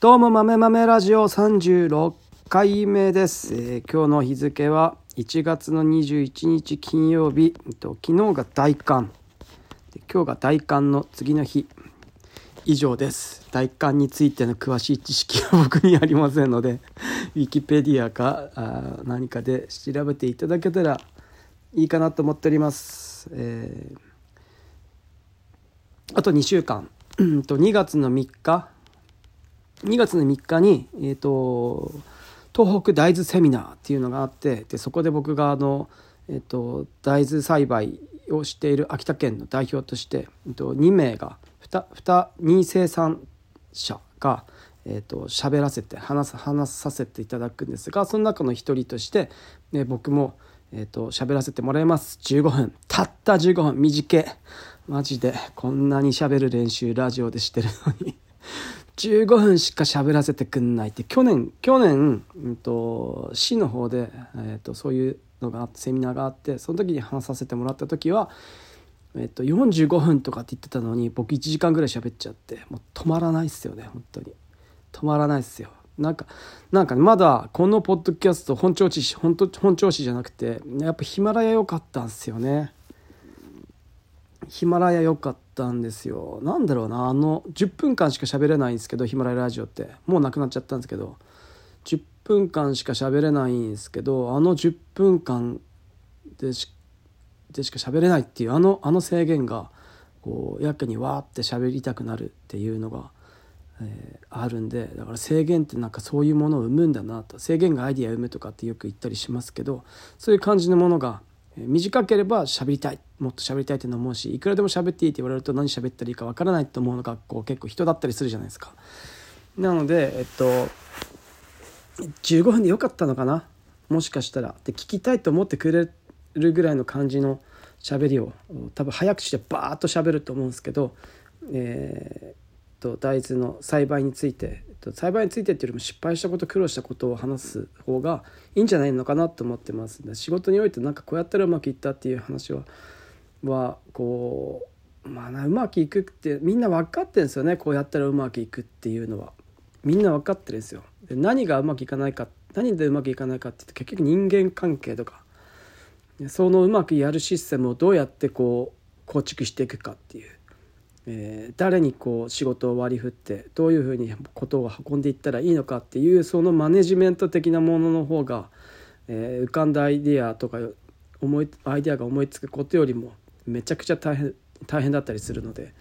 どうも豆豆ラジオ36回目です、えー今日の日付は1月の21日金曜日えっと昨日が大寒。今日が大寒の次の日。以上です。大寒についての詳しい知識は僕にありませんのでウィキペディアかあ何かで調べていただけたらいいかなと思っております、えーあと2週間。と2月の3日2月の3日に、えー、と東北大豆セミナーっていうのがあってでそこで僕があの、えー、と大豆栽培をしている秋田県の代表として、えー、と2名が 2, 2, 生産者がえー、と喋らせて話話させていただくんですがその中の一人として、ね、僕も、えー、と喋らせてもらいます。15分。たった15分。短い。マジでこんなに喋る練習ラジオでしてるのに。15分しか喋らせてくんないって去年去年、うん、と市の方で、えー、とそういうのがあってセミナーがあってその時に話させてもらった時は、えー、と45分とかって言ってたのに僕1時間ぐらい喋っちゃってもう止まらないっすよね本当に。止まらないっすよ。なんかなんかねまだこのポッドキャスト本調子本当本調子じゃなくてやっぱヒマラヤ良かったんすよね。ヒマラヤ良かったんですよ。なんだろうなあの10分間しか喋れないんですけどヒマラヤラジオって。もうなくなっちゃったんですけど。10分間しか喋れないんですけどあの10分間でしでしか喋れないっていうあのあの制限がこうやけにわーって喋りたくなるっていうのが、えーあるんでだから制限ってなんかそういうものを生むんだなと。制限がアイディアを生むとかってよく言ったりしますけどそういう感じのものが短ければ喋りたい。もっと喋りたいって思うしいくらでも喋っていいって言われると何喋ったらいいかわからないと思うのがこう結構人だったりするじゃないですか。なのでえっと15分でよかったのかな？もしかしたら。で聞きたいと思ってくれるぐらいの感じの喋りを多分早くしてバーッと喋ると思うんですけど、えーと大豆の栽培について、えっと、栽培についてっていうよりも失敗したこと苦労したことを話す方がいいんじゃないのかなと思ってます。で仕事においてなんかこうやったらうまくいったっていう話ははこうまあうまくいくってみんな分かってるんですよねこうやったらうまくいくっていうのは。みんな分かってるんですよ。で何がうまくいかないか何でうまくいかないかって言うと結局人間関係とか。そのうまくやるシステムをどうやってこう構築していくかっていう、えー誰にこう仕事を割り振ってどういうふうにことを運んでいったらいいのかっていうそのマネジメント的なものの方が、えー浮かんだアイデアとか思いアイデアが思いつくことよりもめちゃくちゃ大変大変だったりするので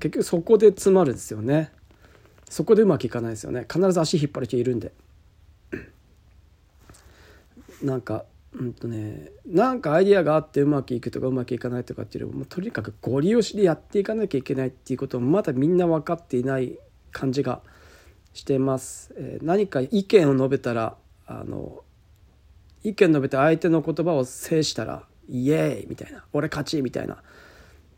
結局そこで詰まるんですよね。そこでうまくいかないですよね必ず足引っ張る人いるんでなんかうんとねなんかアイディアがあってうまくいくとかうまくいかないとかっていうよりもうとにかくゴリ押しでやっていかなきゃいけないっていうことをまだみんな分かっていない感じがしてます、えー何か意見を述べたらあの意見述べて相手の言葉を制したらイエーイみたいな俺勝ちみたいな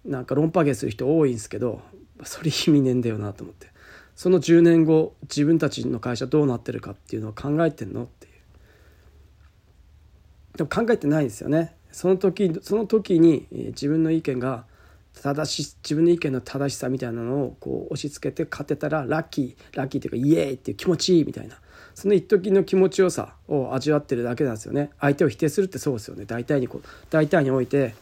なんか論破芸する人多いんですけどそれ意味ねえんだよなと思って。その10年後自分たちの会社どうなってるかっていうのを考えてんのってでも考えてないですよね。その時その時に自分の意見が正し自分の意見の正しさみたいなのをこう押し付けて勝てたらラッキーラッキーっていうかイエーイっていう気持ちいいみたいな。その一時の気持ちよさを味わってるだけなんですよね。相手を否定するってそうですよね。大体にこう大体において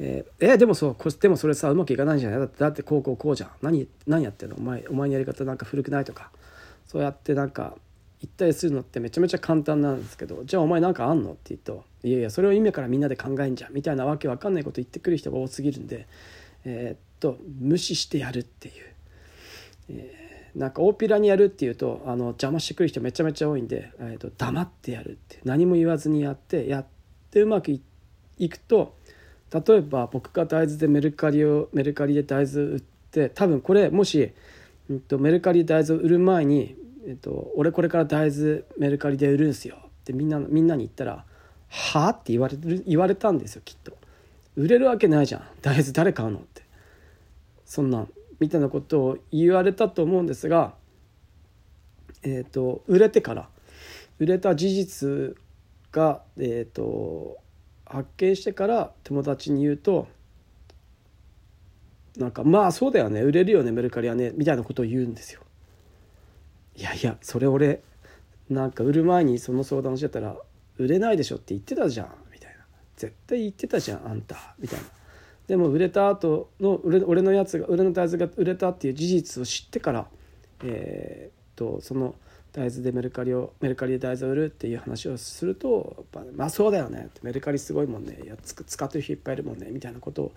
えーえーでもそうこでもそれさうまくいかないんじゃない？だってだってこうこうこうじゃん。何何やってんの？お前お前のやり方なんか古くないとか。そうやってなんか言ったりするのってめちゃめちゃ簡単なんですけどじゃあお前なんかあんのって言うといやいやそれを今からみんなで考えんじゃんみたいなわけわかんないこと言ってくる人が多すぎるんでえーっと無視してやるっていう、えーなんか大っぴらにやるっていうとあの邪魔してくる人めちゃめちゃ多いんで、えーっと黙ってやるって何も言わずにやってやってうまくいくと例えば僕が大豆でメルカリをメルカリで大豆売って多分これもし、うん、とメルカリで大豆を売る前に、えっと、俺これから大豆メルカリで売るんすよってみんなみんなに言ったら「はあ?」って言われる言われたんですよきっと。売れるわけないじゃん大豆誰買うのってそんなみたいなことを言われたと思うんですが、えー、と売れてから売れた事実が、えー、と発見してから友達に言うとなんかまあそうだよね売れるよねメルカリはねみたいなことを言うんですよ。いやいやそれ俺なんか売る前にその相談してたら売れないでしょって言ってたじゃんみたいな。絶対言ってたじゃんあんたみたいな。でも売れた後の俺のやつが俺の大豆が売れたっていう事実を知ってからえー、っとその大豆でメルカリをメルカリで大豆を売るっていう話をすると「まあそうだよね」メルカリすごいもんね。いや使ってる人いっぱいいるもんね。みたいなことを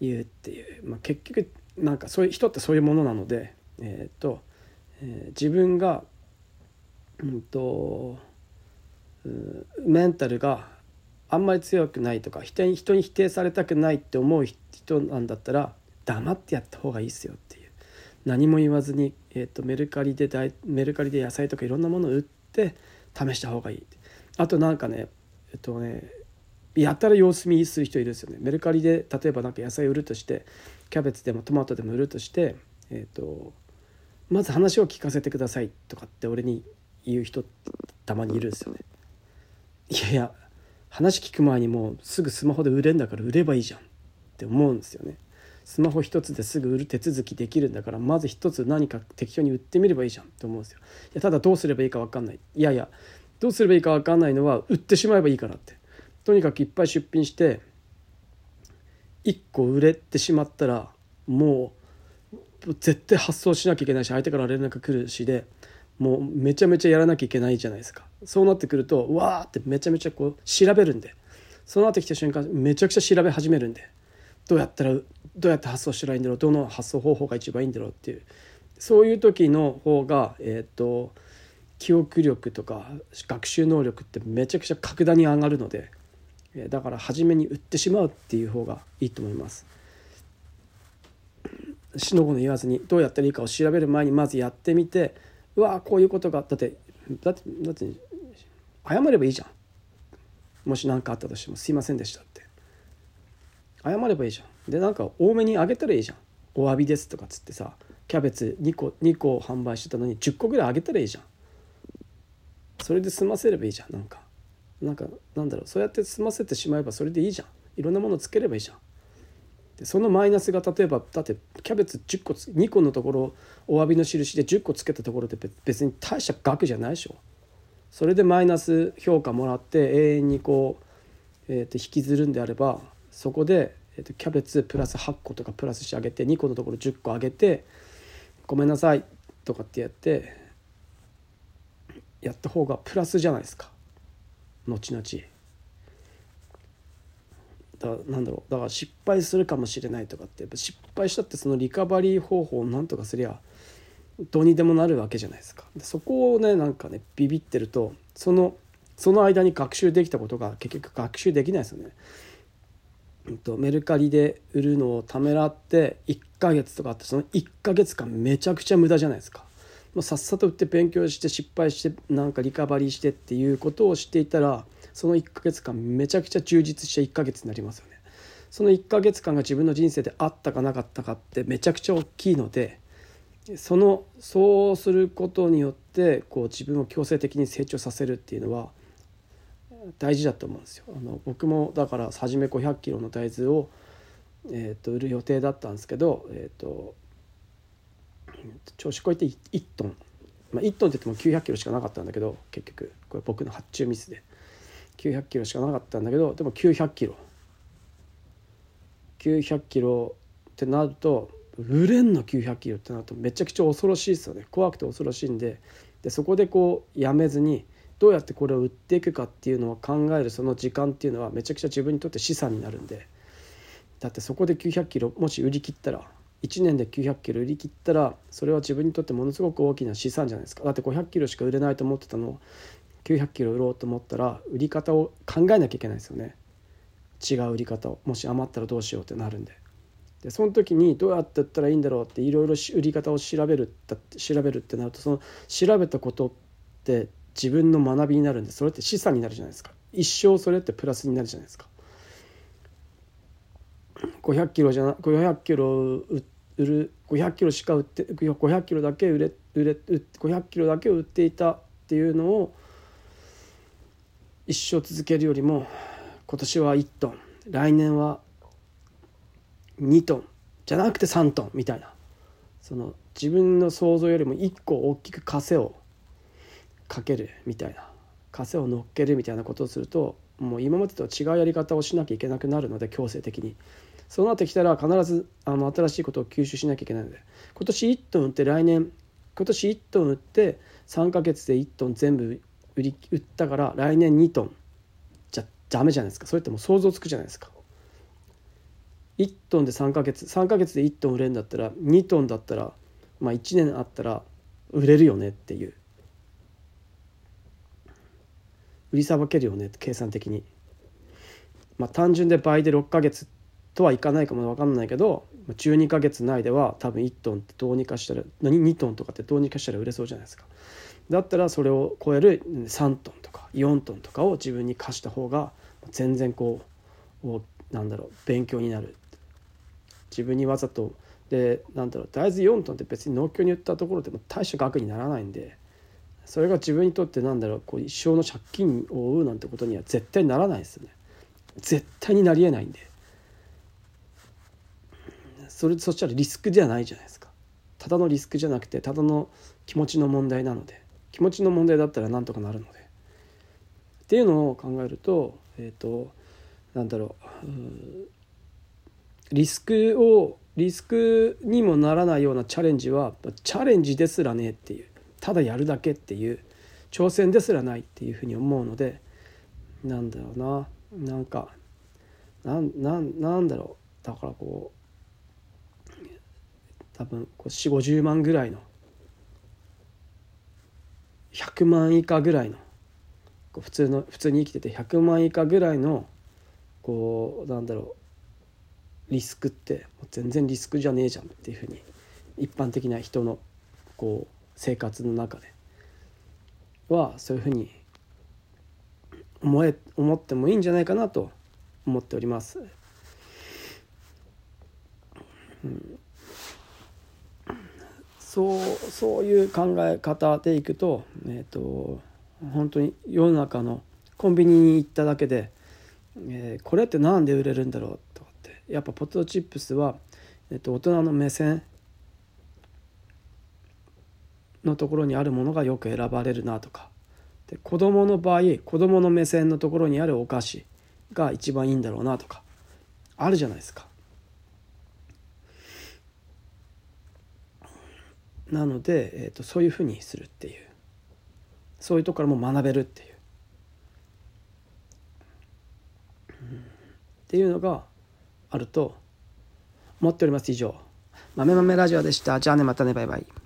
言うっていう、まあ、結局なんかそういう人ってそういうものなので、えー、っとえー、自分が、うんと、メンタルがあんまり強くないとか人に人に否定されたくないって思う人なんだったら黙ってやった方がいいっすよっていう。何も言わずに、えーと、メルカリでメルカリで野菜とかいろんなものを売って試した方がいいあとなんかねえっとねやったら様子見する人いるんですよね。メルカリで例えばなんか野菜売るとしてキャベツでもトマトでも売るとしてえっ、とまず話を聞かせてくださいとかって俺に言う人たまにいるんですよね。いやいや話聞く前にもうすぐスマホで売れんだから売ればいいじゃんって思うんですよね。スマホ一つですぐ売る手続きできるんだからまず一つ何か適当に売ってみればいいじゃんって思うんですよ。いやただどうすればいいか分かんない。いやいやどうすればいいか分かんないのは売ってしまえばいいからって。とにかくいっぱい出品して1個売れてしまったらもう絶対発送しなきゃいけないし相手から連絡来るしでもうめちゃめちゃやらなきゃいけないじゃないですかそうなってくるとわーってめちゃめちゃこう調べるんでそうなってきた瞬間めちゃくちゃ調べ始めるんでどうやったらどうやって発送したらいいんだろうどの発送方法が一番いいんだろうっていうそういう時の方がえっ、ー、と記憶力とか学習能力ってめちゃくちゃ格段に上がるのでだから初めに売ってしまうっていう方がいいと思います。しのごの言わずにどうやったらいいかを調べる前にまずやってみてうわこういうことがだってだってだって謝ればいいじゃん。もし何かあったとしても「すいませんでした」って。謝ればいいじゃん。でなんか多めにあげたらいいじゃん「お詫びです」とかっつってさキャベツ2個2個販売してたのに10個ぐらいあげたらいいじゃん。それで済ませればいいじゃん。なんかなんかなんだろう。そうやって済ませてしまえばそれでいいじゃん。いろんなものつければいいじゃん。でそのマイナスが例えばだってキャベツ10個2個のところお詫びの印で10個つけたところで別に大した額じゃないでしょそれでマイナス評価もらって永遠にこう、えー、と引きずるんであればそこで、えー、とキャベツプラス8個とかプラスしてあげて2個のところ10個あげてごめんなさいとかってやってやった方がプラスじゃないですか後々。だなんだろうだから失敗するかもしれないとかってやっぱ失敗したってそのリカバリー方法をなんとかすりゃどうにでもなるわけじゃないですかでそこをねなんかねビビってるとそのその間に学習できたことが結局学習できないですよね。とメルカリで売るのをためらって1ヶ月とかあってその1ヶ月間めちゃくちゃ無駄じゃないですか。もうさっさと売って勉強して失敗してなんかリカバリーしてっていうことをしていたらその1ヶ月間めちゃくちゃ充実した1ヶ月になりますよね。その1ヶ月間が自分の人生であったかなかったかってめちゃくちゃ大きいのでそのそうすることによってこう自分を強制的に成長させるっていうのは大事だと思うんですよ。あの僕もだから初め500キロの大豆を、えー、と売る予定だったんですけど、えーと、調子こいて1トン、まあ、1トンって言っても900キロしかなかったんだけど結局これ僕の発注ミスで900キロしかなかったんだけどでも900キロ。900キロってなると売れんの900キロってなるとめちゃくちゃ恐ろしいですよね。怖くて恐ろしいんで。でそこでこうやめずにどうやってこれを売っていくかっていうのを考えるその時間っていうのはめちゃくちゃ自分にとって資産になるんで。だってそこで900キロもし売り切ったら1年で900キロ売り切ったらそれは自分にとってものすごく大きな資産じゃないですか。だって500キロしか売れないと思ってたのを900キロ売ろうと思ったら売り方を考えなきゃいけないですよね。違う売り方を。もし余ったらどうしようってなるんで。でその時にどうやって売ったらいいんだろうっていろいろ売り方を調べる調べるってなるとその調べたことって自分の学びになるんでそれって資産になるじゃないですか。一生それってプラスになるじゃないですか。500キロじゃな500キロ売る500キロしか売って500キロだけ売れ売れ500キロだけ売っていたっていうのを一生続けるよりも今年は1トン来年は2トンじゃなくて3トンみたいなその自分の想像よりも一個大きく枷をかけるみたいな枷を乗っけるみたいなことをするともう今までとは違うやり方をしなきゃいけなくなるので強制的に。そうなってきたら必ずあの新しいことを吸収しなきゃいけないので今年1トン売って来年今年1トン売って3ヶ月で1トン全部売り売ったから来年2トン。じゃダメじゃないですか。それってもう想像つくじゃないですか。1トンで3ヶ月。3ヶ月で1トン売れるんだったら2トンだったらまあ1年あったら売れるよねっていう。売りさばけるよね計算的に。まあ単純で倍で6ヶ月とはいかないかも分かんないけど12ヶ月内では多分1トンってどうにかしたら何2トンとかってどうにかしたら売れそうじゃないですか。だったらそれを超える3トンとか4トンとかを自分に貸した方が全然こうなんだろう勉強になる。自分にわざとでなんだろう大豆4トンって別に農協に売ったところでも大した額にならないんでそれが自分にとってなんだろうこう一生の借金を負うなんてことには絶対ならないですよね。絶対になりえないんで。それそしたらリスクじゃないじゃないですか。ただのリスクじゃなくてただの気持ちの問題なので。気持ちの問題だったらなんとかなるので。っていうのを考えるとえっ、ー、となんだろうリスクをリスクにもならないようなチャレンジはチャレンジですらねっていうただやるだけっていう挑戦ですらないっていうふうに思うのでなんだろうななんかなんなんなんだろう。だからこう多分4 5 0万ぐらいの100万以下ぐらいのこう普通の普通に生きてて100万以下ぐらいのこうなんだろうリスクって全然リスクじゃねえじゃんっていうふうに一般的な人のこう生活の中ではそういうふうに思え思ってもいいんじゃないかなと思っております。うん、そうそういう考え方でいくと,、えーと、本当に世の中のコンビニに行っただけで、えー、これって何で売れるんだろうとかってやっぱポテトチップスは、えっと、大人の目線のところにあるものがよく選ばれるなとかで子どもの場合子どもの目線のところにあるお菓子が一番いいんだろうなとかあるじゃないですか。なので、えーと、そういうふうにするっていう。そういうところも学べるっていう、うん、っていうのがあると思っております以上。豆豆ラジオでした。じゃあねまたねバイバイ。